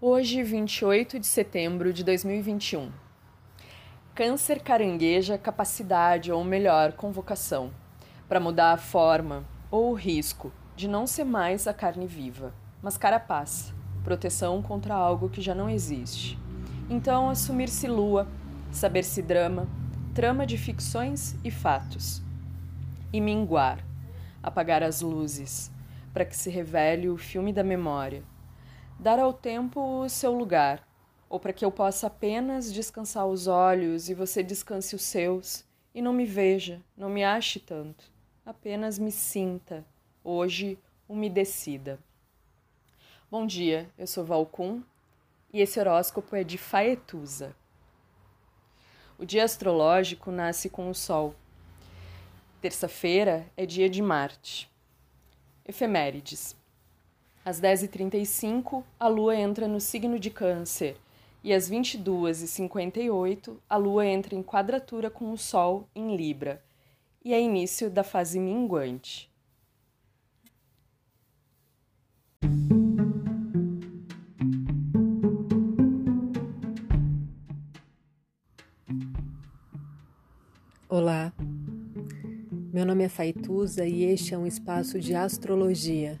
Hoje, 28 de setembro de 2021. Câncer carangueja capacidade, ou melhor, convocação, para mudar a forma ou o risco de não ser mais a carne viva, mas carapaça, proteção contra algo que já não existe. Então, assumir-se lua, saber-se drama, trama de ficções e fatos. E minguar, apagar as luzes, para que se revele o filme da memória dar ao tempo o seu lugar, ou para que eu possa apenas descansar os olhos e você descanse os seus, e não me veja, não me ache tanto, apenas me sinta, hoje umedecida. Bom dia, eu sou Valcum e esse horóscopo é de Faetusa. O dia astrológico nasce com o Sol. Terça-feira é dia de Marte. Efemérides. Às 10h35, a Lua entra no signo de Câncer. E às 22h58, a Lua entra em quadratura com o Sol em Libra. E é início da fase minguante. Olá, meu nome é Faituza e este é um espaço de astrologia